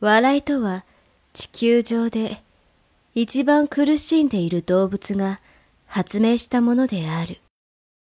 笑いとは地球上で一番苦しんでいる動物が発明したものである。